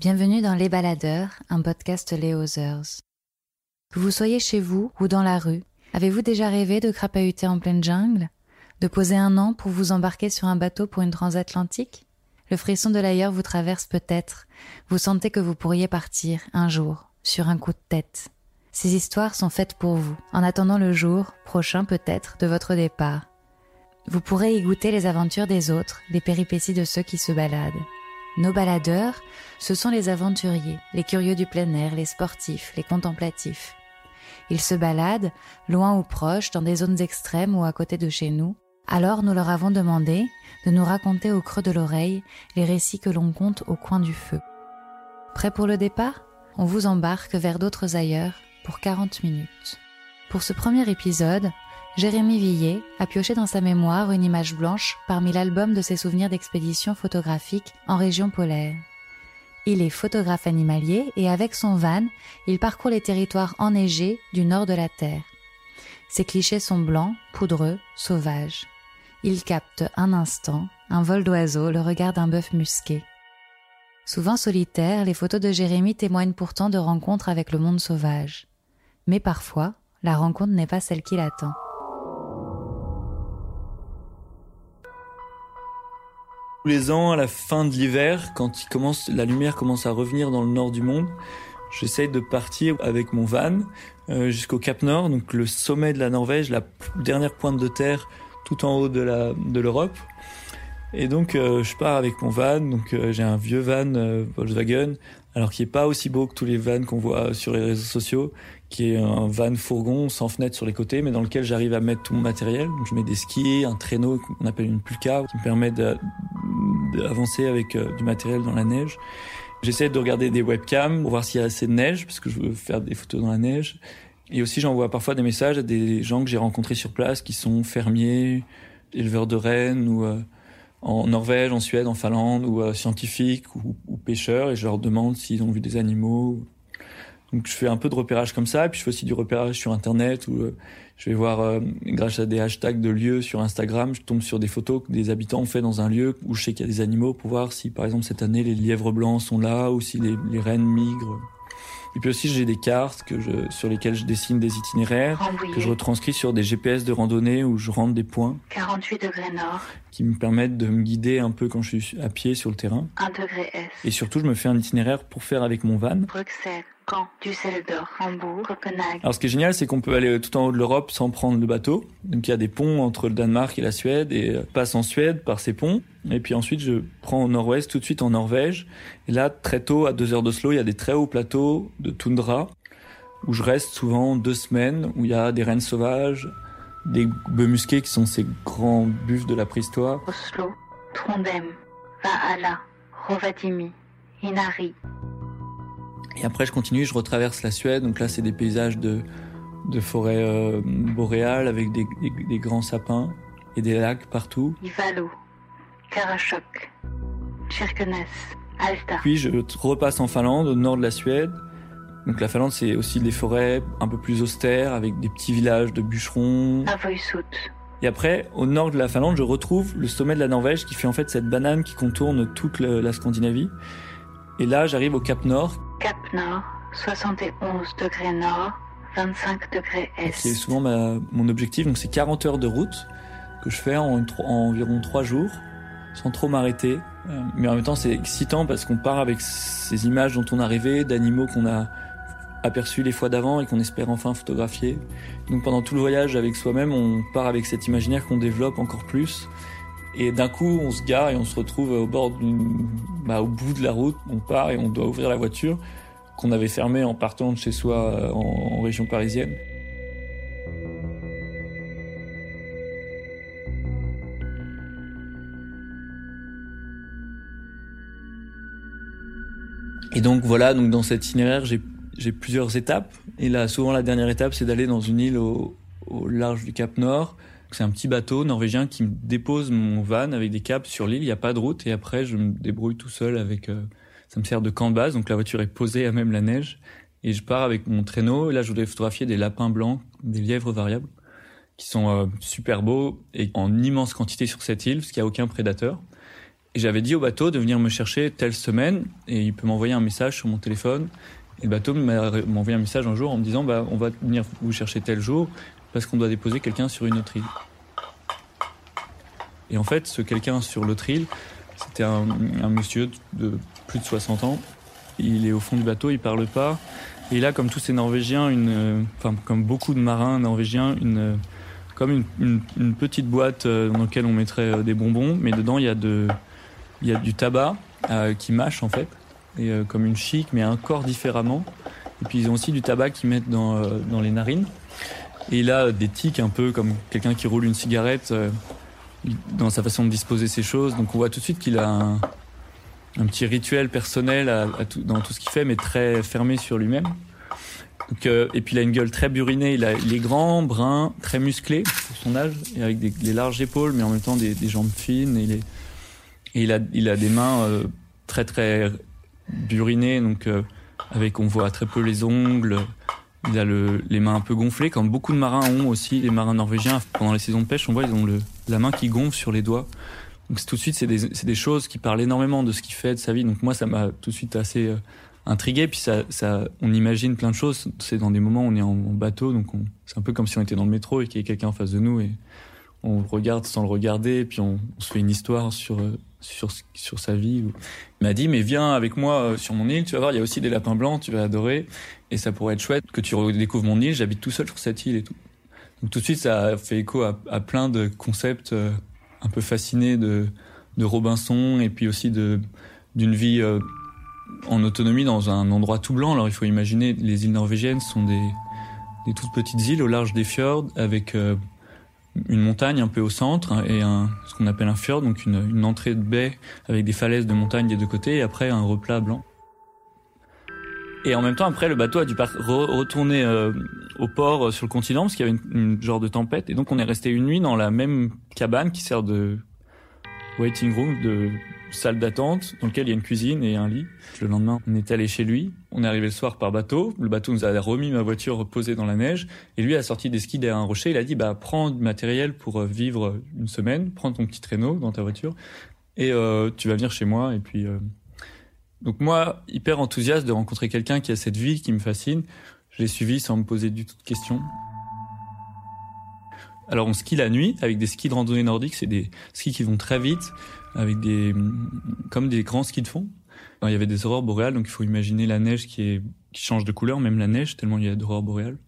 Bienvenue dans Les Baladeurs, un podcast Les Others. Que vous soyez chez vous ou dans la rue, avez-vous déjà rêvé de crapahuter en pleine jungle? De poser un an pour vous embarquer sur un bateau pour une transatlantique? Le frisson de l'ailleurs vous traverse peut-être. Vous sentez que vous pourriez partir, un jour, sur un coup de tête. Ces histoires sont faites pour vous, en attendant le jour, prochain peut-être, de votre départ. Vous pourrez y goûter les aventures des autres, les péripéties de ceux qui se baladent. Nos baladeurs, ce sont les aventuriers, les curieux du plein air, les sportifs, les contemplatifs. Ils se baladent, loin ou proche, dans des zones extrêmes ou à côté de chez nous. Alors nous leur avons demandé de nous raconter au creux de l'oreille les récits que l'on compte au coin du feu. Prêt pour le départ? On vous embarque vers d'autres ailleurs pour 40 minutes. Pour ce premier épisode, Jérémy Villet a pioché dans sa mémoire une image blanche parmi l'album de ses souvenirs d'expéditions photographiques en région polaire. Il est photographe animalier et avec son van, il parcourt les territoires enneigés du nord de la Terre. Ses clichés sont blancs, poudreux, sauvages. Il capte un instant, un vol d'oiseau, le regard d'un bœuf musqué. Souvent solitaires, les photos de Jérémy témoignent pourtant de rencontres avec le monde sauvage. Mais parfois, la rencontre n'est pas celle qu'il attend. Tous les ans, à la fin de l'hiver, quand il commence, la lumière commence à revenir dans le nord du monde, j'essaye de partir avec mon van euh, jusqu'au Cap Nord, donc le sommet de la Norvège, la dernière pointe de terre tout en haut de l'Europe. Et donc euh, je pars avec mon van, donc euh, j'ai un vieux van euh, Volkswagen, alors qui est pas aussi beau que tous les vans qu'on voit sur les réseaux sociaux, qui est un van fourgon sans fenêtre sur les côtés, mais dans lequel j'arrive à mettre tout mon matériel. Donc je mets des skis, un traîneau qu'on appelle une pulka, qui me permet d'avancer avec euh, du matériel dans la neige. J'essaie de regarder des webcams pour voir s'il y a assez de neige, parce que je veux faire des photos dans la neige. Et aussi j'envoie parfois des messages à des gens que j'ai rencontrés sur place, qui sont fermiers, éleveurs de rennes ou euh, en Norvège, en Suède, en Finlande, ou euh, scientifiques ou, ou, pêcheurs, et je leur demande s'ils ont vu des animaux. Donc je fais un peu de repérage comme ça, et puis je fais aussi du repérage sur Internet, où euh, je vais voir, euh, grâce à des hashtags de lieux sur Instagram, je tombe sur des photos que des habitants ont fait dans un lieu où je sais qu'il y a des animaux, pour voir si par exemple cette année les lièvres blancs sont là, ou si les, les rennes migrent. Et puis aussi, j'ai des cartes que je, sur lesquelles je dessine des itinéraires, que je retranscris sur des GPS de randonnée où je rentre des points. 48 degrés nord, qui me permettent de me guider un peu quand je suis à pied sur le terrain. 1 degré est, Et surtout, je me fais un itinéraire pour faire avec mon van. Bruxelles, Caen, Düsseldorf, Hambourg, Copenhague, Alors, ce qui est génial, c'est qu'on peut aller tout en haut de l'Europe sans prendre le bateau. Donc, il y a des ponts entre le Danemark et la Suède et euh, passe en Suède par ces ponts. Et puis ensuite, je prends au nord-ouest, tout de suite en Norvège. Et là, très tôt, à deux heures d'Oslo, il y a des très hauts plateaux de toundra où je reste souvent deux semaines, où il y a des rennes sauvages, des bœufs musqués qui sont ces grands buffles de la préhistoire. Oslo, Trondheim, Vaala, Rovaniemi, Inari, Et après, je continue, je retraverse la Suède. Donc là, c'est des paysages de, de forêts euh, boréales avec des, des, des grands sapins et des lacs partout. Ivalo, Karasjok, Kirkenes, Alta, Puis je repasse en Finlande, au nord de la Suède. Donc la Finlande, c'est aussi des forêts un peu plus austères, avec des petits villages de bûcherons. Avoisut, Et après, au nord de la Finlande, je retrouve le sommet de la Norvège qui fait en fait cette banane qui contourne toute le- la Scandinavie. Et là, j'arrive au Cap Nord, Cap Nord, 71 degrés nord, 25 degrés est, qui est souvent ma- mon objectif. Donc c'est 40 heures de route que je fais en, environ 3 jours, sans trop m'arrêter. Euh, mais en même temps, c'est excitant parce qu'on part avec ces images dont on a rêvé, d'animaux qu'on a aperçus les fois d'avant et qu'on espère enfin photographier. Donc pendant tout le voyage avec soi-même, on part avec cet imaginaire qu'on développe encore plus. Et d'un coup, on se gare et on se retrouve au bord bah, au bout de la route. On part et on doit ouvrir la voiture qu'on avait fermée en partant de chez soi euh, en, région parisienne. Et donc voilà, donc dans cet itinéraire, j'ai plusieurs étapes. Et là, souvent, la dernière étape, c'est d'aller dans une île au large du Cap Nord. C'est un petit bateau norvégien qui me dépose mon van avec des câbles sur l'île. Il n'y a pas de route. Et après, je me débrouille tout seul avec. euh, ça me sert de camp de base. Donc la voiture est posée à même la neige. Et je pars avec mon traîneau. Et là, je voulais photographier des lapins blancs, des lièvres variables, qui sont euh, super beaux et en immense quantité sur cette île, parce qu'il n'y a aucun prédateur. Et j'avais dit au bateau de venir me chercher telle semaine. Et il peut m'envoyer un message sur mon téléphone. Et le bateau m'a envoyé un message un jour en me disant bah, on va venir vous chercher tel jour parce qu'on doit déposer quelqu'un sur une autre île. Et en fait, ce quelqu'un sur l'autre île, c'était un, monsieur de plus de 60 ans. Il est au fond du bateau, il parle pas. Et il a, comme tous ces Norvégiens, enfin comme beaucoup de marins norvégiens, comme une, petite boîte euh, dans laquelle on mettrait euh, des bonbons, mais dedans il y a du tabac euh, qui mâche en fait, et comme une chic, mais encore différemment. Et puis ils ont aussi du tabac qu'ils mettent dans les narines. Et il a des tics un peu comme quelqu'un qui roule une cigarette euh, dans sa façon de disposer ses choses. Donc on voit tout de suite qu'il a un, petit rituel personnel dans tout ce qu'il fait, mais très fermé sur lui-même. Euh, et puis il a une gueule très burinée, il, est grand, brun, très musclé pour son âge, et avec des, larges épaules, mais en même temps des, jambes fines. Et il, a, des mains euh, très très burinées, donc avec on voit très peu les ongles. Il a le, les mains un peu gonflées, comme beaucoup de marins ont aussi. Les marins norvégiens, pendant les saisons de pêche, on voit ils ont la main qui gonfle sur les doigts. Donc tout de suite, c'est des, choses qui parlent énormément de ce qu'il fait, de sa vie. Donc moi, ça m'a tout de suite assez euh, intrigué. Puis on imagine plein de choses. C'est dans des moments où on est en, bateau, donc on- c'est un peu comme si on était dans le métro et qu'il y avait quelqu'un en face de nous et on regarde sans le regarder, et puis on, on se fait une histoire sur euh, sur sur sa vie. Il m'a dit mais viens avec moi euh, sur mon île, tu vas voir, il y a aussi des lapins blancs, tu vas adorer et ça pourrait être chouette que tu redécouvres mon île. J'habite tout seul sur cette île et tout. Donc tout de suite, ça fait écho à, à plein de concepts euh, un peu fascinés de de Robinson et puis aussi de d'une vie euh, en autonomie dans un endroit tout blanc. Alors il faut imaginer les îles norvégiennes sont des des toutes petites îles au large des fjords avec une montagne un peu au centre hein, et ce qu'on appelle un fjord, donc une, entrée de baie avec des falaises de montagne des deux côtés et après un replat blanc. Et en même temps, après, le bateau a dû retourner euh, au port euh, sur le continent parce qu'il y avait une, une genre de tempête. Et donc, on est resté une nuit dans la même cabane qui sert de waiting room, de salle d'attente, dans lequel il y a une cuisine et un lit. Le lendemain, on est allé chez lui. On est arrivé le soir par bateau. Le bateau nous a remis ma voiture posée dans la neige. Et lui a sorti des skis derrière un rocher. Il a dit, bah, prends du matériel pour euh, vivre une semaine. Prends ton petit traîneau dans ta voiture. Et euh, tu vas venir chez moi. Et puis, euh, donc moi, hyper enthousiaste de rencontrer quelqu'un qui a cette vie qui me fascine. Je l'ai suivi sans me poser du tout de questions. Alors on skie la nuit avec des skis de randonnée nordique, c'est des skis qui vont très vite avec des comme des grands skis de fond. Il y avait des aurores boréales, donc il faut imaginer la neige qui est qui change de couleur, même la neige tellement il y a d'aurores boréales.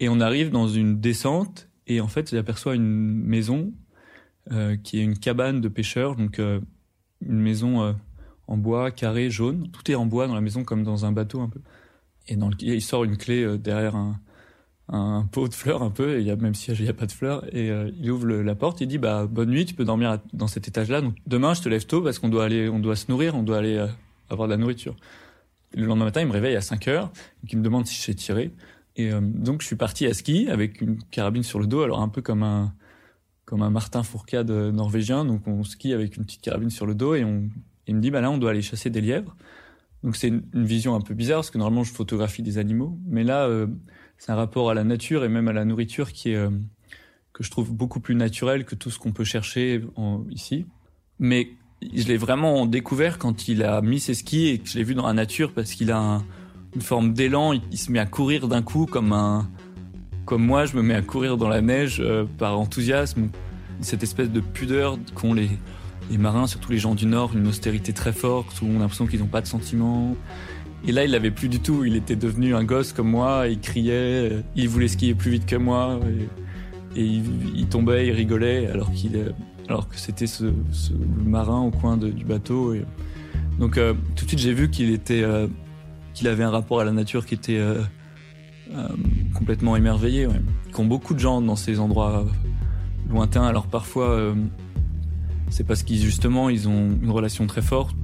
Et on arrive dans une descente et en fait j'aperçois une maison euh, qui est une cabane de pêcheurs, donc euh, une maison euh, en bois carré jaune. Tout est en bois dans la maison comme dans un bateau un peu. Et dans le, il sort une clé euh, derrière un, un pot de fleurs un peu, et il même s'il n'y a pas de fleurs, et euh, il ouvre la porte, il dit bah bonne nuit, tu peux dormir dans cet étage-là. Donc demain je te lève tôt parce qu'on doit aller, on doit se nourrir, on doit aller euh, avoir de la nourriture. Le lendemain matin, il me réveille à 5 heures, donc il me demande si je sais tirer. Et euh, donc je suis parti à ski avec une carabine sur le dos, alors un peu comme un comme un Martin Fourcade norvégien. Donc on skie avec une petite carabine sur le dos et on il me dit bah là on doit aller chasser des lièvres. Donc c'est une, vision un peu bizarre parce que normalement je photographie des animaux, mais là c'est un rapport à la nature et même à la nourriture qui est euh, que je trouve beaucoup plus naturel que tout ce qu'on peut chercher ici. Mais je l'ai vraiment découvert quand il a mis ses skis et que je l'ai vu dans la nature parce qu'il a un- une forme d'élan. Il, il se met à courir d'un coup comme un comme moi je me mets à courir dans la neige euh, par enthousiasme. Cette espèce de pudeur qu'ont les les marins, surtout les gens du Nord, une austérité très forte où on a l'impression qu'ils n'ont pas de sentiments. Et là, il l'avait plus du tout. Il était devenu un gosse comme moi. Il criait. Il voulait skier plus vite que moi. Et, il, tombait, il rigolait, alors qu'il, alors que c'était ce, ce marin au coin du bateau. Donc, euh, tout de suite, j'ai vu qu'il était, euh, qu'il avait un rapport à la nature qui était euh, complètement émerveillé. Ouais. Qu'ont beaucoup de gens dans ces endroits lointains. Alors parfois, c'est parce qu'ils justement, ils ont une relation très forte.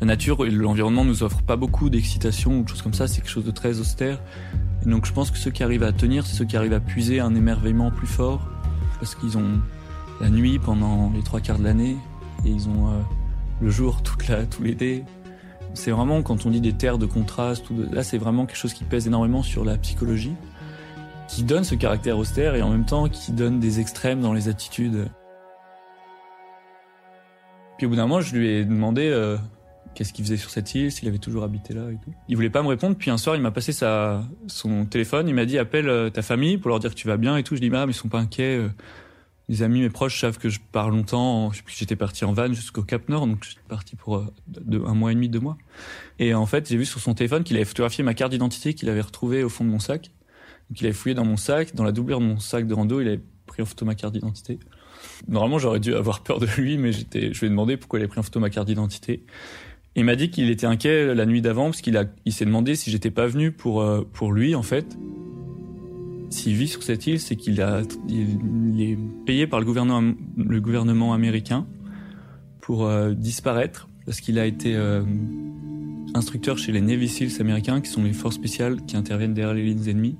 La nature et l'environnement nous offrent pas beaucoup d'excitation ou de choses comme ça. C'est quelque chose de très austère. Et donc je pense que ceux qui arrivent à tenir, c'est ceux qui arrivent à puiser un émerveillement plus fort parce qu'ils ont la nuit pendant les trois quarts de l'année et ils ont euh, le jour toute la, tout l'été. C'est vraiment quand on dit des terres de contraste, là c'est vraiment quelque chose qui pèse énormément sur la psychologie, qui donne ce caractère austère et en même temps qui donne des extrêmes dans les attitudes. Puis au bout d'un moment, je lui ai demandé euh, qu'est-ce qu'il faisait sur cette île, s'il avait toujours habité là et tout. Il voulait pas me répondre, puis un soir, il m'a passé sa, son téléphone, il m'a dit appelle euh, ta famille pour leur dire que tu vas bien et tout. Je dis ah mais ils sont pas inquiets. Euh. Les amis, mes proches savent que je pars longtemps. J'étais parti en van jusqu'au Cap Nord, donc j'étais parti pour euh, un mois et demi, deux mois. Et en fait, j'ai vu sur son téléphone qu'il avait photographié ma carte d'identité qu'il avait retrouvée au fond de mon sac. Donc il avait fouillé dans mon sac, dans la doublure de mon sac de rando, il avait pris en photo ma carte d'identité. Normalement, j'aurais dû avoir peur de lui, mais j'étais, je lui ai demandé pourquoi il avait pris en photo ma carte d'identité. Il m'a dit qu'il était inquiet la nuit d'avant parce qu'il il s'est demandé si j'étais pas venu pour euh, pour lui en fait. S'il vit sur cette île, c'est qu'il il, est payé par le gouvernement, le gouvernement américain pour euh, disparaître parce qu'il a été euh, instructeur chez les Navy Seals américains, qui sont les forces spéciales qui interviennent derrière les lignes ennemies.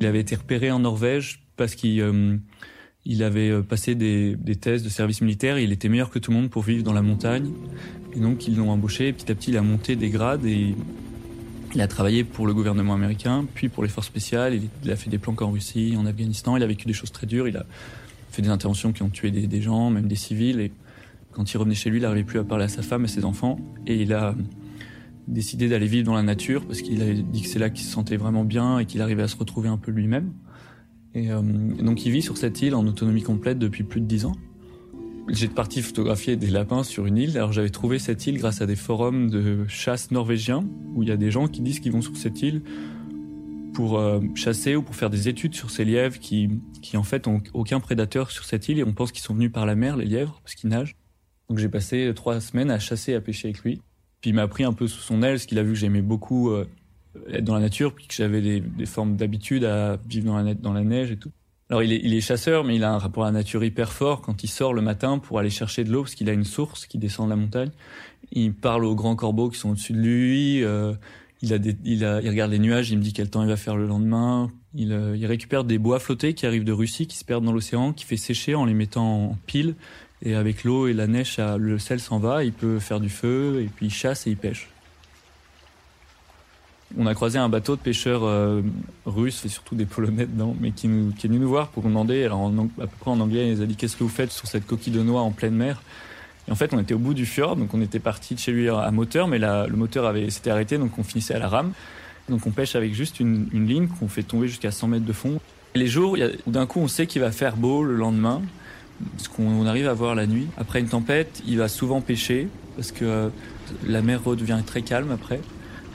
Il avait été repéré en Norvège parce qu'il il avait passé des, des tests de service militaire. il était meilleur que tout le monde pour vivre dans la montagne. Et donc ils l'ont embauché. Petit à petit, il a monté des grades et il a travaillé pour le gouvernement américain, puis pour les forces spéciales. Il, a fait des planques en Russie, en Afghanistan. Il a vécu des choses très dures. Il a fait des interventions qui ont tué des, gens, même des civils. Et quand il revenait chez lui, il n'arrivait plus à parler à sa femme et ses enfants. Et il a décidé d'aller vivre dans la nature parce qu'il avait dit que c'est là qu'il se sentait vraiment bien et qu'il arrivait à se retrouver un peu lui-même. Et euh, donc il vit sur cette île en autonomie complète depuis plus de dix ans. J'ai parti photographier des lapins sur une île. Alors j'avais trouvé cette île grâce à des forums de chasse norvégiens où il y a des gens qui disent qu'ils vont sur cette île pour euh, chasser ou pour faire des études sur ces lièvres qui, qui en fait ont aucun prédateur sur cette île et on pense qu'ils sont venus par la mer, les lièvres, parce qu'ils nagent. Donc j'ai passé trois semaines à chasser à pêcher avec lui. Puis il m'a pris un peu sous son aile, parce qu'il a vu que j'aimais beaucoup euh, être dans la nature, puis que j'avais des, des formes d'habitude à vivre dans la neige et tout. Alors il est, chasseur, mais il a un rapport à la nature hyper fort. Quand il sort le matin pour aller chercher de l'eau, parce qu'il a une source qui descend de la montagne, il parle aux grands corbeaux qui sont au-dessus de lui. Euh, il, a des, il, a, regarde les nuages, il me dit quel temps il va faire le lendemain. Il, euh, il récupère des bois flottés qui arrivent de Russie, qui se perdent dans l'océan, qui fait sécher en les mettant en pile. Et avec l'eau et la neige, le sel s'en va. Il peut faire du feu et puis il chasse et il pêche on a croisé un bateau de pêcheurs euh, russes et surtout des polonais dedans, mais qui, nous, est venu nous voir pour nous demander, alors en, à peu près en anglais, il nous a dit qu'est-ce que vous faites sur cette coquille de noix en pleine mer? Et en fait, on était au bout du fjord, donc on était parti de chez lui à moteur, mais le moteur avait s'était arrêté, donc on finissait à la rame. Donc on pêche avec juste une, ligne qu'on fait tomber jusqu'à 100 mètres de fond. Et les jours d'un coup on sait qu'il va faire beau le lendemain, parce qu'on arrive à voir la nuit. Après une tempête, il va souvent pêcher parce que euh, la mer redevient très calme après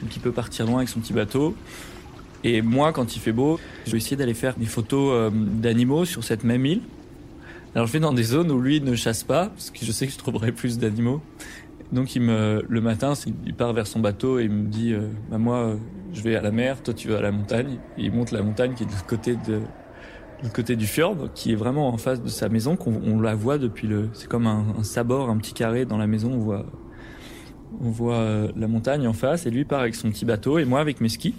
donc il peut partir loin avec son petit bateau. Et moi, quand il fait beau, je vais essayer d'aller faire des photos euh, d'animaux sur cette même île. Alors je vais dans des zones où lui ne chasse pas, parce que je sais que je trouverai plus d'animaux. Donc le matin, il part vers son bateau et il me dit, euh, bah moi, euh, je vais à la mer, toi tu vas à la montagne. Et il monte la montagne qui est de, l'autre côté du fjord, qui est vraiment en face de sa maison, qu'on la voit depuis le, c'est comme un, un sabord, un petit carré dans la maison, on voit on voit euh, la montagne en face et lui part avec son petit bateau et moi avec mes skis.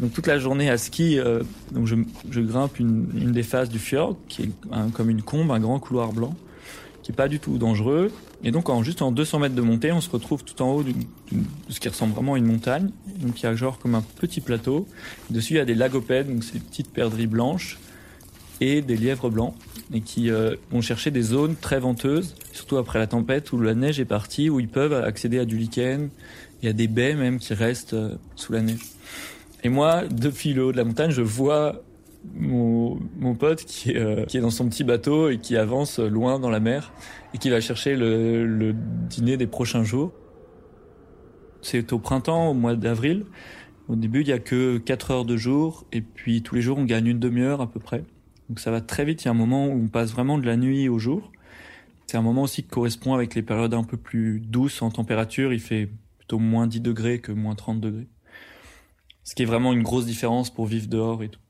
Donc toute la journée à ski, euh, donc je, je grimpe une, une, des faces du fjord qui est comme une combe, un grand couloir blanc qui est pas du tout dangereux. Et donc en juste en 200 mètres de montée, on se retrouve tout en haut de ce qui ressemble vraiment à une montagne. Donc il y a genre comme un petit plateau. Dessus il y a des lagopèdes, donc c'est des petites perdrix blanches et des lièvres blancs et qui euh, vont chercher des zones très venteuses, surtout après la tempête où la neige est partie, où ils peuvent accéder à du lichen. Y a des baies même qui restent euh, sous la neige. Et moi, depuis le haut de la montagne, je vois mon, mon pote qui est, euh, qui est dans son petit bateau et qui avance loin dans la mer et qui va chercher le, le dîner des prochains jours. C'est au printemps, au mois d'avril. Au début, il y a que 4 heures de jour et puis tous les jours, on gagne une demi-heure à peu près. Donc ça va très vite. Il y a un moment où on passe vraiment de la nuit au jour. C'est un moment aussi qui correspond avec les périodes un peu plus douces en température. Il fait plutôt moins 10 degrés que moins 30 degrés. Ce qui est vraiment une grosse différence pour vivre dehors et tout.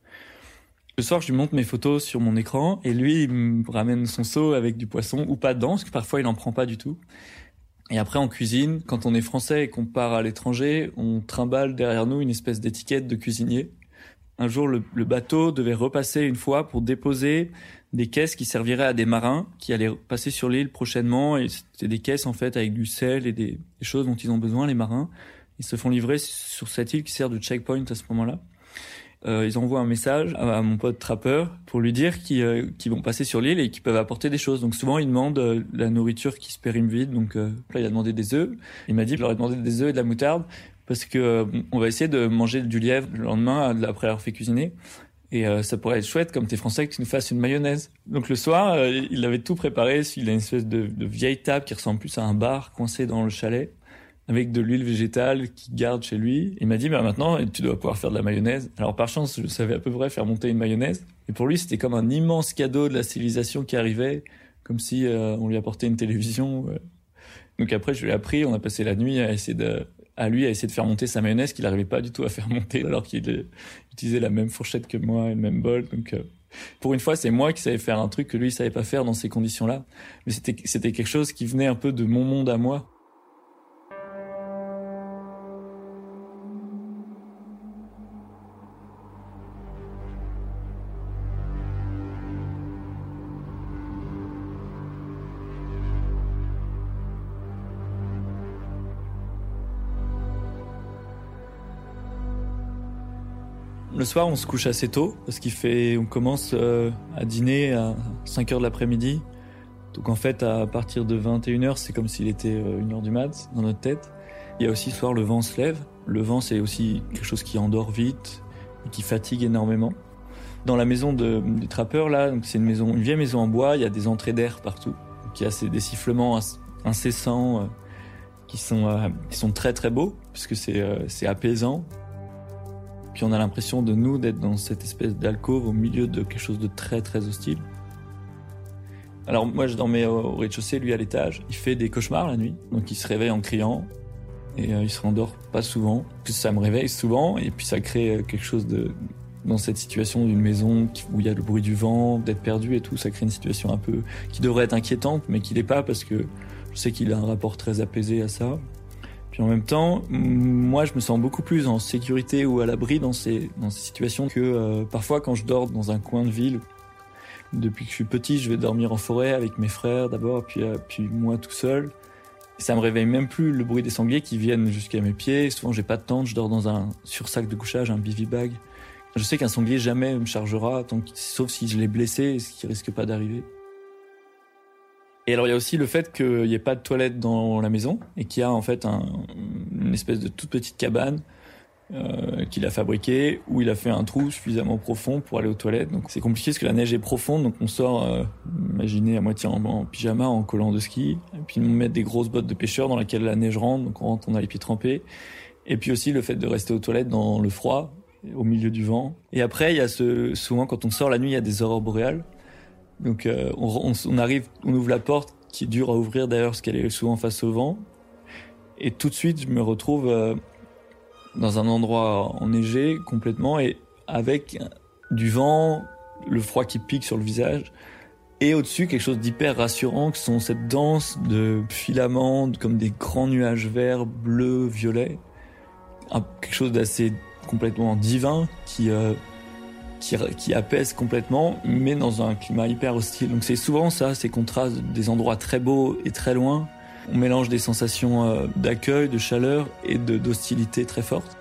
Le soir, je lui montre mes photos sur mon écran et lui, il me ramène son seau avec du poisson ou pas dedans, parce que parfois il en prend pas du tout. Et après, en cuisine, quand on est français et qu'on part à l'étranger, on trimballe derrière nous une espèce d'étiquette de cuisinier. Un jour, le, bateau devait repasser une fois pour déposer des caisses qui serviraient à des marins qui allaient passer sur l'île prochainement. Et c'était des caisses, en fait, avec du sel et des, des choses dont ils ont besoin, les marins. Ils se font livrer sur cette île qui sert de checkpoint à ce moment-là euh, ils envoient un message à, mon pote trappeur pour lui dire qu'ils euh, vont passer sur l'île et qu'ils peuvent apporter des choses. Donc souvent, ils demandent euh, la nourriture qui se périme vide. Donc euh, là, il a demandé des œufs. Il m'a dit, je leur ai demandé des œufs et de la moutarde parce que on va essayer de manger du lièvre le lendemain après avoir fait cuisiner. Et ça pourrait être chouette, comme t'es français, que tu nous fasses une mayonnaise. Donc le soir, il avait tout préparé. Il a une espèce de, vieille table qui ressemble plus à un bar coincé dans le chalet avec de l'huile végétale qu'il garde chez lui. Il m'a dit, bah maintenant, tu dois pouvoir faire de la mayonnaise. Alors par chance, je savais à peu près faire monter une mayonnaise. Et pour lui, c'était comme un immense cadeau de la civilisation qui arrivait, comme si euh, on lui apportait une télévision. Donc après, je lui ai appris, on a passé la nuit à essayer de, à lui à essayer de faire monter sa mayonnaise qu'il n'arrivait pas du tout à faire monter alors qu'il utilisait la même fourchette que moi et le même bol. Donc euh, pour une fois, c'est moi qui savais faire un truc que lui savait pas faire dans ces conditions-là. Mais c'était c'était quelque chose qui venait un peu de mon monde à moi. Le soir, on se couche assez tôt parce qu'il fait, on commence euh, à dîner à 5 heures de l'après-midi. Donc en fait, à partir de 21h, c'est comme s'il était 1h euh, du mat dans notre tête. Il y a aussi ce soir, le vent se lève. Le vent, c'est aussi quelque chose qui endort vite et qui fatigue énormément. Dans la maison de, du trappeur, là, c'est une une vieille maison en bois, il y a des entrées d'air partout. Donc, il y a des sifflements incessants euh, qui, sont, qui sont très très beaux puisque c'est apaisant. Puis on a l'impression de nous d'être dans cette espèce d'alcôve au milieu de quelque chose de très très hostile. Alors moi je dormais au rez-de-chaussée, lui à l'étage. Il fait des cauchemars la nuit, donc il se réveille en criant et euh, il se rendort pas souvent. Ça me réveille souvent et puis ça crée euh, quelque chose de dans cette situation d'une maison où il y a le bruit du vent, d'être perdu et tout, ça crée une situation un peu qui devrait être inquiétante mais qui l'est pas parce que je sais qu'il a un rapport très apaisé à ça. Puis en même temps, moi, je me sens beaucoup plus en sécurité ou à l'abri dans ces, dans ces situations que euh, parfois quand je dors dans un coin de ville. Depuis que je suis petit, je vais dormir en forêt avec mes frères d'abord, puis, euh, puis moi tout seul. Ça me réveille même plus le bruit des sangliers qui viennent jusqu'à mes pieds. Souvent, j'ai pas de tente, je dors dans un sursac de couchage, un bivy bag. Je sais qu'un sanglier jamais me chargera, tant sauf si je l'ai blessé, ce qui risque pas d'arriver. Et alors il y a aussi le fait qu'il n'y ait pas de toilette dans la maison et qu'il y a en fait un, une espèce de toute petite cabane euh, qu'il a fabriquée où il a fait un trou suffisamment profond pour aller aux toilettes. Donc c'est compliqué parce que la neige est profonde, donc on sort, euh, imaginez à moitié en, pyjama, en collant de ski, et puis on met des grosses bottes de pêcheur dans lesquelles la neige rentre, donc on rentre, on a les pieds trempés. Et puis aussi le fait de rester aux toilettes dans le froid, au milieu du vent. Et après il y a ce, souvent quand on sort la nuit, il y a des aurores boréales. Donc euh, on, arrive, on ouvre la porte qui est dure à ouvrir d'ailleurs parce qu'elle est souvent face au vent. Et tout de suite, je me retrouve euh, dans un endroit enneigé complètement et avec du vent, le froid qui pique sur le visage. Et au-dessus, quelque chose d'hyper rassurant, qui sont cette danse de filaments, comme des grands nuages verts, bleus, violets. quelque chose d'assez complètement divin qui euh, qui, apaise complètement, mais dans un climat hyper hostile. Donc c'est souvent ça, ces contrastes des endroits très beaux et très loin. On mélange des sensations euh, d'accueil, de chaleur et d'hostilité très fortes.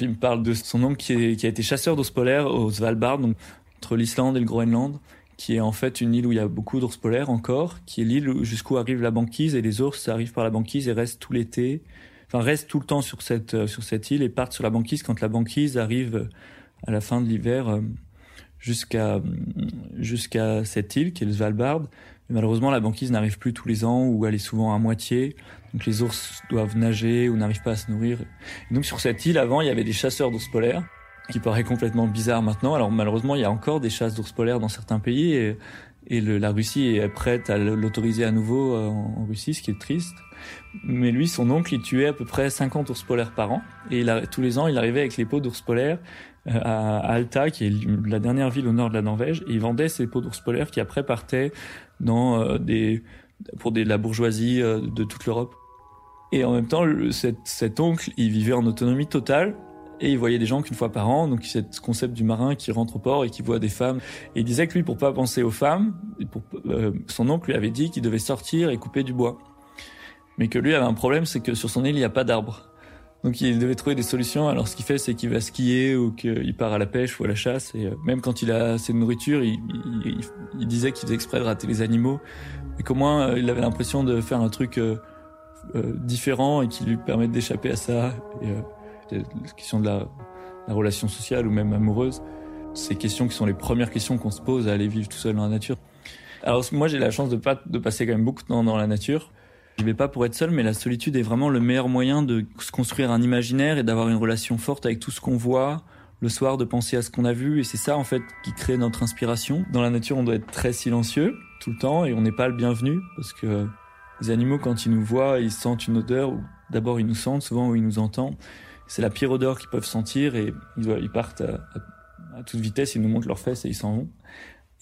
Il me parle de son oncle qui, a été chasseur d'ours polaires au Svalbard, donc entre l'Islande et le Groenland, qui est en fait une île où il y a beaucoup d'ours polaires encore, qui est l'île jusqu'où arrive la banquise et les ours arrivent par la banquise et restent tout l'été enfin restent tout le temps sur cette euh, sur cette île et partent sur la banquise quand la banquise arrive euh, à la fin de l'hiver euh, jusqu'à jusqu'à cette île qui est le Svalbard. Mais malheureusement, la banquise n'arrive plus tous les ans ou elle est souvent à moitié. Donc les ours doivent nager ou n'arrivent pas à se nourrir. Et donc sur cette île, avant, il y avait des chasseurs d'ours polaires qui paraît complètement bizarre maintenant. Alors malheureusement, il y a encore des chasses d'ours polaires dans certains pays et, Et le, la Russie est prête à l'autoriser à nouveau euh, en, Russie, ce qui est triste. Mais lui, son oncle, il tuait à peu près 50 ours polaires par an. Et il a, tous les ans, il arrivait avec les peaux d'ours polaires euh, à, Alta, qui est la dernière ville au nord de la Norvège. Et il vendait ces peaux d'ours polaires qui après partaient dans euh, des, pour des, la bourgeoisie de toute l'Europe. Et en même temps, cet, cet oncle, il vivait en autonomie totale et il voyait des gens qu'une fois par an, donc c'est ce concept du marin qui rentre au port et qui voit des femmes. Et il disait que lui, pour pas penser aux femmes, euh, son oncle lui avait dit qu'il devait sortir et couper du bois. Mais que lui avait un problème, c'est que sur son île, il n'y a pas d'arbres. Donc il devait trouver des solutions. Alors ce qu'il fait, c'est qu'il va skier ou qu'il part à la pêche ou à la chasse. Et euh, même quand il a assez de nourriture, il, il, disait qu'il faisait exprès de rater les animaux. Et qu'au moins, euh, il avait l'impression de faire un truc différent et qui lui permette d'échapper à ça. La question de la, relation sociale ou même amoureuse, ces questions qui sont les premières questions qu'on se pose à aller vivre tout seul dans la nature. Alors moi j'ai la chance de, pas, de passer quand même beaucoup de temps dans la nature. Je vais pas pour être seul, mais la solitude est vraiment le meilleur moyen de se construire un imaginaire et d'avoir une relation forte avec tout ce qu'on voit, le soir de penser à ce qu'on a vu et c'est ça en fait qui crée notre inspiration. Dans la nature, on doit être très silencieux tout le temps et on n'est pas le bienvenu parce que les animaux quand ils nous voient, ils sentent une odeur ou d'abord ils nous sentent souvent ou ils nous entendent c'est la pire odeur qu'ils peuvent sentir et ils, partent à, toute vitesse, ils nous montrent leurs fesses et ils s'en vont.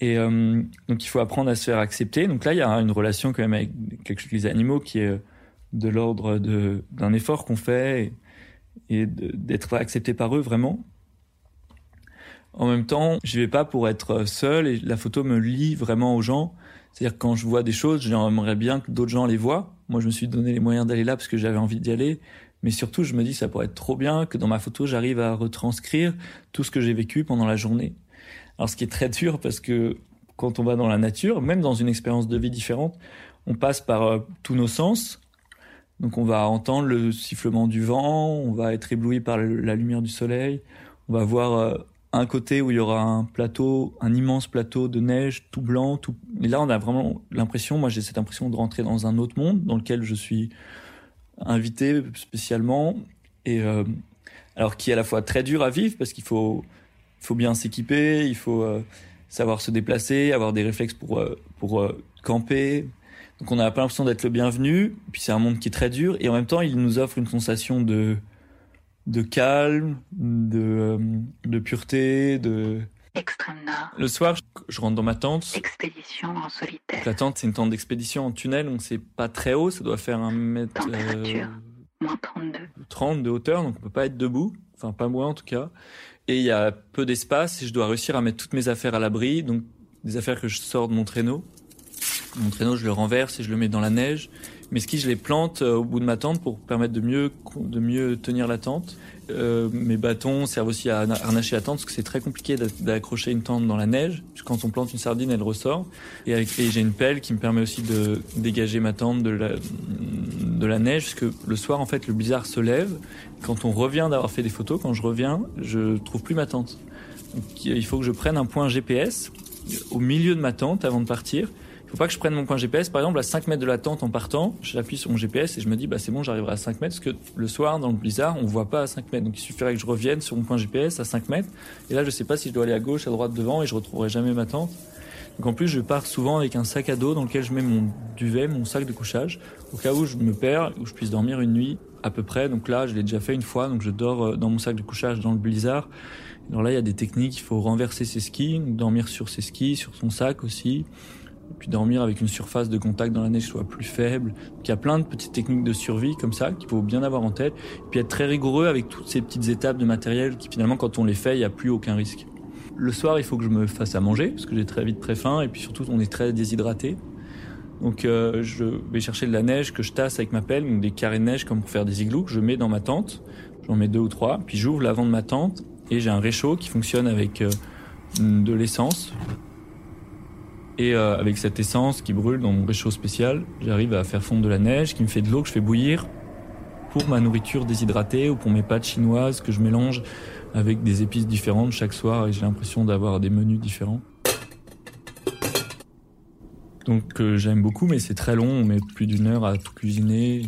Et euh, donc il faut apprendre à se faire accepter. Donc là, il y a une relation quand même avec les animaux qui est de l'ordre d'un effort qu'on fait et, d'être accepté par eux vraiment. En même temps, je vais pas pour être seul et la photo me lie vraiment aux gens. C'est-à-dire quand je vois des choses, j'aimerais bien que d'autres gens les voient. Moi, je me suis donné les moyens d'aller là parce que j'avais envie d'y aller. Mais surtout, je me dis, ça pourrait être trop bien que dans ma photo, j'arrive à retranscrire tout ce que j'ai vécu pendant la journée. Alors, ce qui est très dur parce que quand on va dans la nature, même dans une expérience de vie différente, on passe par euh, tous nos sens. Donc, on va entendre le sifflement du vent, on va être ébloui par la lumière du soleil, on va voir euh, un côté où il y aura un plateau, un immense plateau de neige tout blanc, tout. Et là, on a vraiment l'impression, moi, j'ai cette impression de rentrer dans un autre monde dans lequel je suis invité spécialement et euh, alors qui est à la fois très dur à vivre parce qu'il faut faut bien s'équiper, il faut euh, savoir se déplacer, avoir des réflexes pour euh, pour camper. Donc on a pas l'impression d'être le bienvenu. Puis c'est un monde qui est très dur et en même temps il nous offre une sensation de de calme, de de pureté, de Extrême Nord. Le soir, je, rentre dans ma tente. Expédition en solitaire. la tente, c'est une tente d'expédition en tunnel, donc c'est pas très haut, ça doit faire un mètre. Température, moins 32. 30 de hauteur, donc on peut pas être debout. Enfin, pas moi en tout cas. Et il y a peu d'espace et je dois réussir à mettre toutes mes affaires à l'abri, donc des affaires que je sors de mon traîneau. Mon traîneau, je le renverse et je le mets dans la neige. Mes skis, je les plante euh, au bout de ma tente pour permettre de mieux, de mieux tenir la tente. Euh, mes bâtons servent aussi à harnacher la tente parce que c'est très compliqué d'accrocher une tente dans la neige. Quand on plante une sardine, elle ressort. Et, avec, j'ai une pelle qui me permet aussi de dégager ma tente de la, de la neige parce que le soir, en fait, le blizzard se lève. Quand on revient d'avoir fait des photos, quand je reviens, je trouve plus ma tente. Donc, il faut que je prenne un point GPS au milieu de ma tente avant de partir faut pas que je prenne mon point GPS. Par exemple, à 5 mètres de la tente en partant, j'appuie sur mon GPS et je me dis, bah, c'est bon, j'arriverai à 5 mètres parce que le soir, dans le blizzard, on voit pas à 5 mètres. Donc, il suffirait que je revienne sur mon point GPS à 5 mètres. Et là, je sais pas si je dois aller à gauche, à droite, devant et je retrouverai jamais ma tente. Donc, en plus, je pars souvent avec un sac à dos dans lequel je mets mon duvet, mon sac de couchage, au cas où je me perds, où je puisse dormir une nuit à peu près. Donc là, je l'ai déjà fait une fois, donc je dors euh, dans mon sac de couchage dans le blizzard. Alors là, il y a des techniques, il faut renverser ses skis, dormir sur ses skis, sur son sac aussi puis dormir avec une surface de contact dans la neige soit plus faible. il y a plein de petites techniques de survie comme ça qu'il faut bien avoir en tête. Et puis être très rigoureux avec toutes ces petites étapes de matériel qui finalement quand on les fait, il n'y a plus aucun risque. Le soir, il faut que je me fasse à manger parce que j'ai très vite très faim et puis surtout on est très déshydraté. Donc euh, je vais chercher de la neige que je tasse avec ma pelle, donc des carrés de neige comme pour faire des igloos que je mets dans ma tente. J'en mets deux ou trois, puis j'ouvre l'avant de ma tente et j'ai un réchaud qui fonctionne avec euh, de l'essence et euh, avec cette essence qui brûle dans mon réchaud spécial, j'arrive à faire fondre de la neige qui me fait de l'eau que je fais bouillir pour ma nourriture déshydratée ou pour mes pâtes chinoises que je mélange avec des épices différentes chaque soir et j'ai l'impression d'avoir des menus différents. Donc euh, j'aime beaucoup mais c'est très long, on met plus d'une heure à tout cuisiner.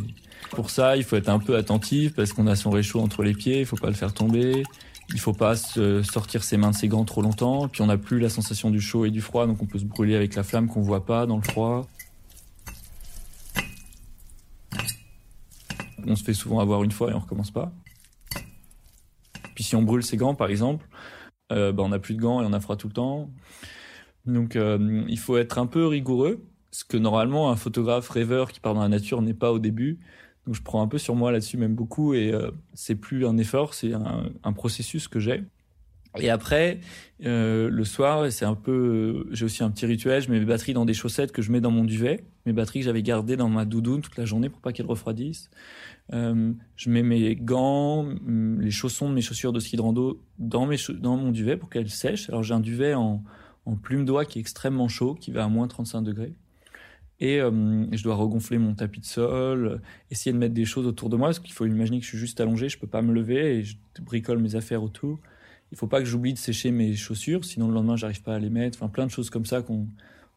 Pour ça, il faut être un peu attentif parce qu'on a son réchaud entre les pieds, il faut pas le faire tomber. Il faut pas sortir ses mains de ses gants trop longtemps. Puis on n'a plus la sensation du chaud et du froid, donc on peut se brûler avec la flamme qu'on voit pas dans le froid. On se fait souvent avoir une fois et on recommence pas. Puis si on brûle ses gants, par exemple, euh, bah, on n'a plus de gants et on a froid tout le temps. Donc euh, il faut être un peu rigoureux, ce que normalement un photographe rêveur qui part dans la nature n'est pas au début. Donc je prends un peu sur moi là-dessus, même beaucoup, et euh, c'est plus un effort, c'est un, processus que j'ai. Et après, euh, le soir, c'est un peu, j'ai aussi un petit rituel. Je mets mes batteries dans des chaussettes que je mets dans mon duvet. Mes batteries que j'avais gardées dans ma doudoune toute la journée pour pas qu'elles refroidissent. Euh, je mets mes gants, les chaussons de mes chaussures de ski de rando dans mes dans mon duvet pour qu'elles sèchent. Alors j'ai un duvet en, en plume d'oie qui est extrêmement chaud, qui va à moins 35 degrés. Et euh, je dois regonfler mon tapis de sol, essayer de mettre des choses autour de moi, parce qu'il faut imaginer que je suis juste allongé, je peux pas me lever et je bricole mes affaires autour. Il faut pas que j'oublie de sécher mes chaussures, sinon le lendemain j'arrive pas à les mettre. Enfin, plein de choses comme ça qu'on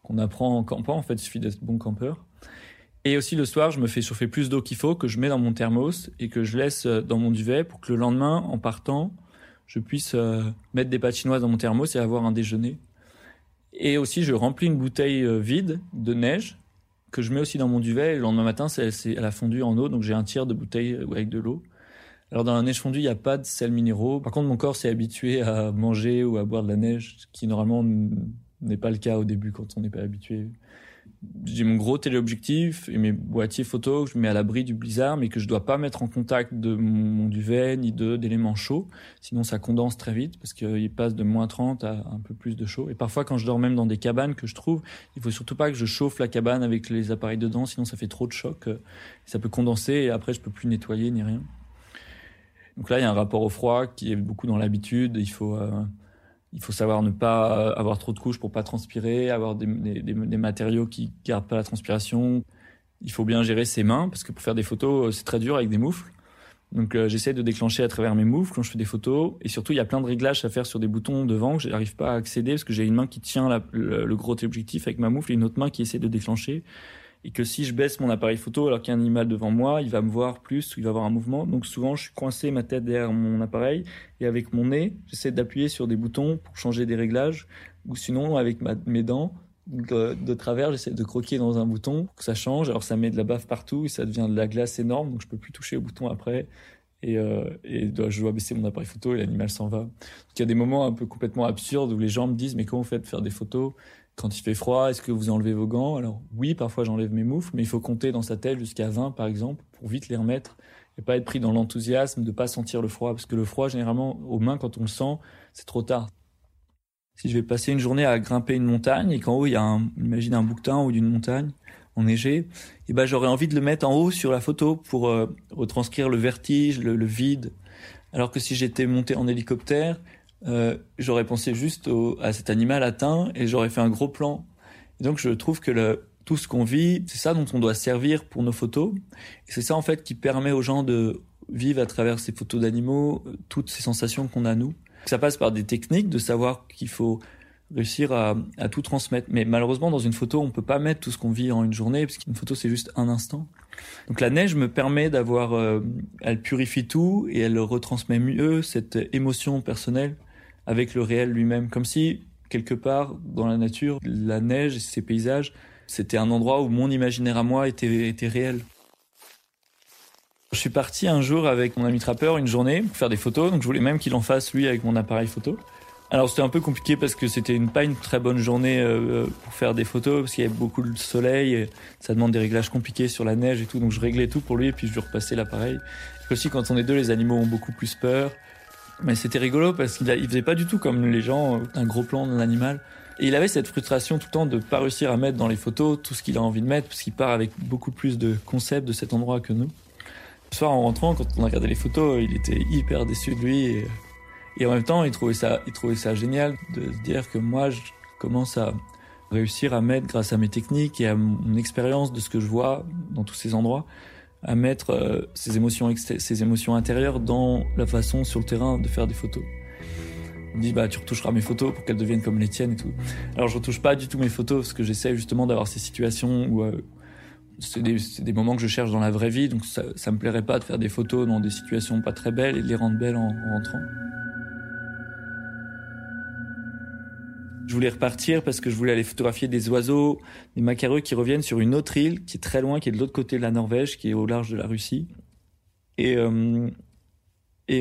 qu'on apprend en campant. En fait, il suffit d'être bon campeur. Et aussi le soir, je me fais chauffer plus d'eau qu'il faut, que je mets dans mon thermos et que je laisse euh, dans mon duvet pour que le lendemain, en partant, je puisse euh, mettre des patinoises dans mon thermos et avoir un déjeuner. Et aussi, je remplis une bouteille vide de neige que je mets aussi dans mon duvet. Et le lendemain matin, c'est, elle a fondu en eau, donc j'ai un tiers de bouteille avec de l'eau. Alors dans la neige fondue, il n'y a pas de sel minéraux. Par contre, mon corps s'est habitué à manger ou à boire de la neige, ce qui normalement n'est pas le cas au début quand on n'est pas habitué j'ai mon gros téléobjectif et mes boîtiers photo que je mets à l'abri du blizzard, mais que je dois pas mettre en contact de mon duvet ni de d'éléments chauds, sinon ça condense très vite parce qu'il passe de moins 30 à un peu plus de chaud. Et parfois quand je dors même dans des cabanes que je trouve, il faut surtout pas que je chauffe la cabane avec les appareils dedans, sinon ça fait trop de choc, ça peut condenser et après je peux plus nettoyer ni rien. Donc là il y a un rapport au froid qui est beaucoup dans l'habitude, il faut euh, il faut savoir ne pas avoir trop de couches pour pas transpirer, avoir des, matériaux qui gardent pas la transpiration. Il faut bien gérer ses mains parce que pour faire des photos, euh, c'est très dur avec des moufles. Donc euh, j'essaie de déclencher à travers mes moufles quand je fais des photos. Et surtout, il y a plein de réglages à faire sur des boutons devant que je n'arrive pas à accéder parce que j'ai une main qui tient le, le, gros objectif avec ma moufle et une autre main qui essaie de déclencher et que si je baisse mon appareil photo alors qu'il y a un animal devant moi, il va me voir plus il va avoir un mouvement. Donc souvent, je suis coincé ma tête derrière mon appareil et avec mon nez, j'essaie d'appuyer sur des boutons pour changer des réglages ou sinon avec mes dents de, travers, j'essaie de croquer dans un bouton pour que ça change. Alors ça met de la baffe partout et ça devient de la glace énorme, donc je peux plus toucher au bouton après. Et, euh, je dois baisser mon appareil photo et l'animal s'en va. Donc, il y a des moments un peu complètement absurdes où les gens me disent mais comment vous faites faire des photos? Quand il fait froid, est-ce que vous enlevez vos gants? Alors oui, parfois j'enlève mes moufles, mais il faut compter dans sa tête jusqu'à 20 par exemple pour vite les remettre et pas être pris dans l'enthousiasme de pas sentir le froid parce que le froid généralement aux mains quand on le sent, c'est trop tard. Si je vais passer une journée à grimper une montagne et qu'en haut il y a un imagine un bouquetin ou d'une montagne enneigée, et eh ben j'aurais envie de le mettre en haut sur la photo pour euh, retranscrire le vertige, le, le vide. Alors que si j'étais monté en hélicoptère, euh, j'aurais pensé juste au, à cet animal atteint et j'aurais fait un gros plan. Donc je trouve que le, tout ce qu'on vit, c'est ça dont on doit servir pour nos photos. C'est ça en fait qui permet aux gens de vivre à travers ces photos d'animaux euh, toutes ces sensations qu'on a nous. Ça passe par des techniques de savoir qu'il faut réussir à, à, tout transmettre. Mais malheureusement, dans une photo, on peut pas mettre tout ce qu'on vit en une journée, parce qu'une photo, c'est juste un instant. Donc la neige me permet d'avoir, euh, elle purifie tout et elle retransmet mieux cette émotion personnelle avec le réel lui-même, comme si quelque part dans la nature, la neige et ces paysages, c'était un endroit où mon imaginaire à moi était, était réel. Je suis parti un jour avec mon ami trappeur une journée pour faire des photos, donc je voulais même qu'il en fasse lui avec mon appareil photo. Alors c'était un peu compliqué parce que c'était une pas une très bonne journée euh, pour faire des photos parce qu'il y avait beaucoup de soleil, et ça demande des réglages compliqués sur la neige et tout, donc je réglais tout pour lui et puis je lui repassais l'appareil. Aussi quand on est deux, les animaux ont beaucoup plus peur. Mais c'était rigolo parce qu'il il faisait pas du tout comme les gens, euh, un gros plan d'un animal. Et il avait cette frustration tout le temps de pas réussir à mettre dans les photos tout ce qu'il a envie de mettre parce qu'il part avec beaucoup plus de concepts de cet endroit que nous. Le soir en rentrant, quand on a regardé les photos, il était hyper déçu de lui et, et en même temps, il trouvait ça, il trouvait ça génial de se dire que moi, je commence à réussir à mettre grâce à mes techniques et à mon expérience de ce que je vois dans tous ces endroits, à mettre euh, ses émotions ses émotions intérieures dans la façon sur le terrain de faire des photos. On dit bah tu retoucheras mes photos pour qu'elles deviennent comme les tiennes et tout. Alors je retouche pas du tout mes photos parce que j'essaie justement d'avoir ces situations où euh, c'est des, des, moments que je cherche dans la vraie vie, donc ça, ça me plairait pas de faire des photos dans des situations pas très belles et de les rendre belles en, en rentrant. Je voulais repartir parce que je voulais aller photographier des oiseaux, des macareux qui reviennent sur une autre île qui est très loin, qui est de l'autre côté de la Norvège, qui est au large de la Russie. Et, euh,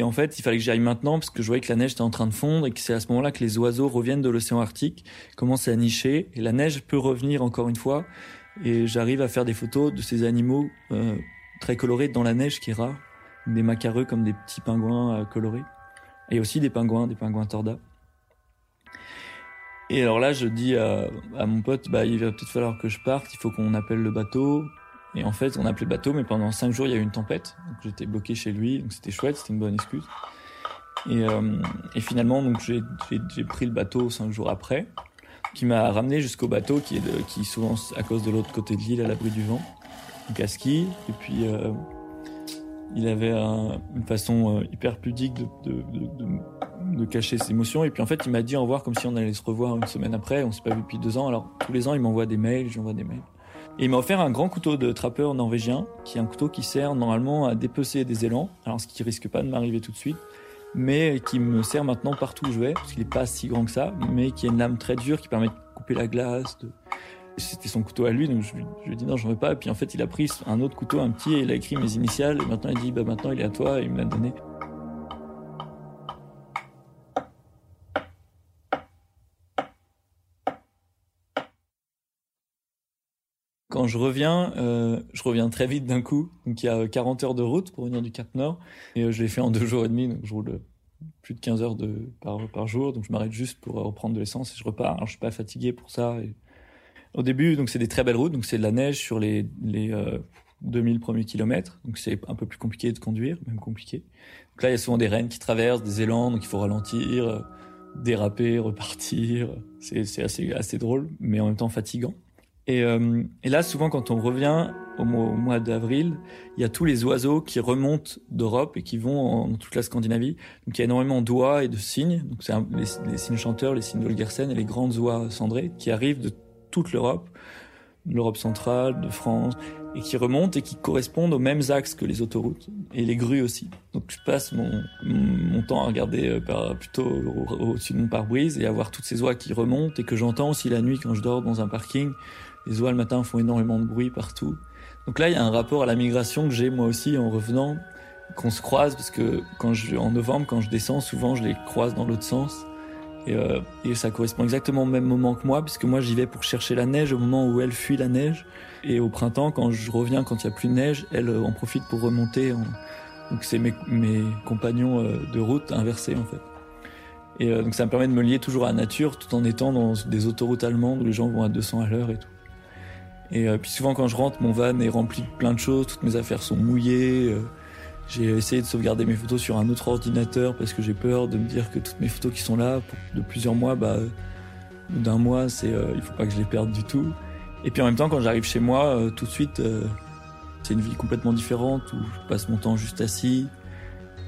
en fait, il fallait que j'y aille maintenant parce que je voyais que la neige était en train de fondre et que c'est à ce moment-là que les oiseaux reviennent de l'océan Arctique, commencent à nicher et la neige peut revenir encore une fois. Et j'arrive à faire des photos de ces animaux euh, très colorés dans la neige qui est rare, des macareux comme des petits pingouins euh, colorés et aussi des pingouins, des pingouins torda. Et alors là, je dis à, mon pote, bah, il va peut-être falloir que je parte, il faut qu'on appelle le bateau. Et en fait, on a appelé le bateau, mais pendant cinq jours, il y a eu une tempête. Donc j'étais bloqué chez lui, donc c'était chouette, c'était une bonne excuse. Et, euh, finalement, donc j'ai, pris le bateau cinq jours après, qui m'a ramené jusqu'au bateau qui est de, souvent à cause de l'autre côté de l'île, à l'abri du vent, donc à ski. Et puis euh, il avait un, une façon euh, hyper pudique de, de, cacher ses émotions. Et puis en fait, il m'a dit au revoir comme si on allait se revoir une semaine après. On s'est pas vu depuis deux ans. Alors tous les ans, il m'envoie des mails, j'envoie des mails. Et il m'a offert un grand couteau de trappeur norvégien, qui est un couteau qui sert normalement à dépecer des élans, alors ce qui risque pas de m'arriver tout de suite, mais qui me sert maintenant partout où je vais, parce qu'il est pas si grand que ça, mais qui a une lame très dure qui permet de couper la glace. C'était son couteau à lui, donc je lui, je lui ai dit non, j'en veux pas. Et puis en fait, il a pris un autre couteau, un petit, et il a écrit mes initiales, et maintenant il dit bah maintenant il est à toi, et il me l'a donné. Quand je reviens, euh, je reviens très vite d'un coup. Donc il y a 40 heures de route pour venir du Cap Nord. Et euh, je l'ai fait en deux jours et demi. Donc je roule plus de 15 heures par, jour. Donc je m'arrête juste pour reprendre de l'essence et je repars. Alors je suis pas fatigué pour ça. Au début, donc c'est des très belles routes. Donc c'est de la neige sur les, les euh, 2000 premiers kilomètres. Donc c'est un peu plus compliqué de conduire, même compliqué. Donc là, il y a souvent des rennes qui traversent, des élans. Donc il faut ralentir, euh, déraper, repartir. C'est assez drôle, mais en même temps fatigant. Et, euh, et, là, souvent, quand on revient au mois, d'avril, il y a tous les oiseaux qui remontent d'Europe et qui vont en, dans toute la Scandinavie. Donc, il y a énormément d'oies et de cygnes. Donc, c'est les, les cygnes chanteurs, les cygnes d'Olgersen et les grandes oies cendrées qui arrivent de toute l'Europe, l'Europe centrale, de France, et qui remontent et qui correspondent aux mêmes axes que les autoroutes et les grues aussi. Donc, je passe mon, temps à regarder par, plutôt au-dessus au de mon pare-brise et à voir toutes ces oies qui remontent et que j'entends aussi la nuit quand je dors dans un parking les oies le matin font énormément de bruit partout. Donc là, il y a un rapport à la migration que j'ai moi aussi en revenant, qu'on se croise parce que quand je, en novembre, quand je descends, souvent je les croise dans l'autre sens. Et, euh, et, ça correspond exactement au même moment que moi, puisque moi j'y vais pour chercher la neige au moment où elle fuit la neige. Et au printemps, quand je reviens, quand il n'y a plus de neige, elle euh, en profite pour remonter. Donc c'est mes, mes compagnons euh, de route inversés en fait. Et euh, donc ça me permet de me lier toujours à la nature tout en étant dans des autoroutes allemandes où les gens vont à 200 à l'heure et tout. Et euh, puis souvent quand je rentre, mon van est rempli de plein de choses, toutes mes affaires sont mouillées. Euh, j'ai essayé de sauvegarder mes photos sur un autre ordinateur parce que j'ai peur de me dire que toutes mes photos qui sont là pour, de plusieurs mois, bah, d'un mois, c'est, euh, il faut pas que je les perde du tout. Et puis en même temps, quand j'arrive chez moi, euh, tout de suite, euh, c'est une vie complètement différente où je passe mon temps juste assis.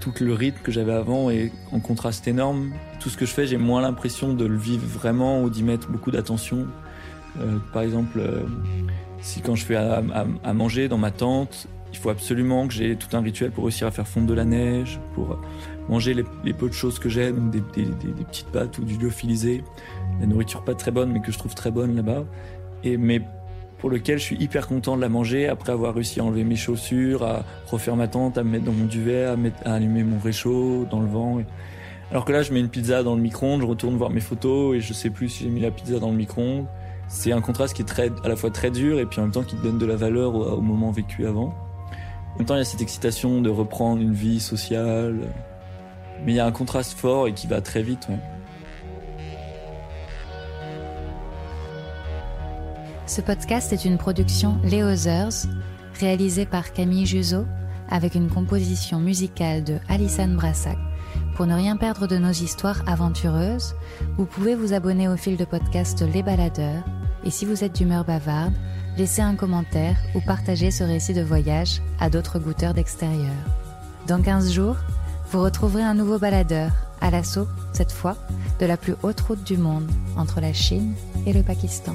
Tout le rythme que j'avais avant est en contraste énorme. Tout ce que je fais, j'ai moins l'impression de le vivre vraiment ou d'y mettre beaucoup d'attention. Euh, par exemple, euh, si quand je fais à, manger dans ma tente, il faut absolument que j'ai tout un rituel pour réussir à faire fondre de la neige, pour manger les, les peu de choses que j'aime, des, petites pâtes ou du lyophilisé, la nourriture pas très bonne mais que je trouve très bonne là-bas. Et mais pour lequel je suis hyper content de la manger après avoir réussi à enlever mes chaussures, à refaire ma tente, à me mettre dans mon duvet, à, à allumer mon réchaud dans le vent. Alors que là, je mets une pizza dans le micro-ondes, je retourne voir mes photos et je sais plus si j'ai mis la pizza dans le micro-ondes c'est un contraste qui est à la fois très dur et puis en même temps qui donne de la valeur au, moment vécu avant. En même temps, il y a cette excitation de reprendre une vie sociale. Mais il y a un contraste fort et qui va très vite. Ce podcast est une production Les Others, réalisée par Camille Juzo, avec une composition musicale de Alison Brassac. Pour ne rien perdre de nos histoires aventureuses, vous pouvez vous abonner au fil de podcast Les Baladeurs et si vous êtes d'humeur bavarde, laissez un commentaire ou partagez ce récit de voyage à d'autres goûteurs d'extérieur. Dans 15 jours, vous retrouverez un nouveau baladeur, à l'assaut, cette fois, de la plus haute route du monde, entre la Chine et le Pakistan.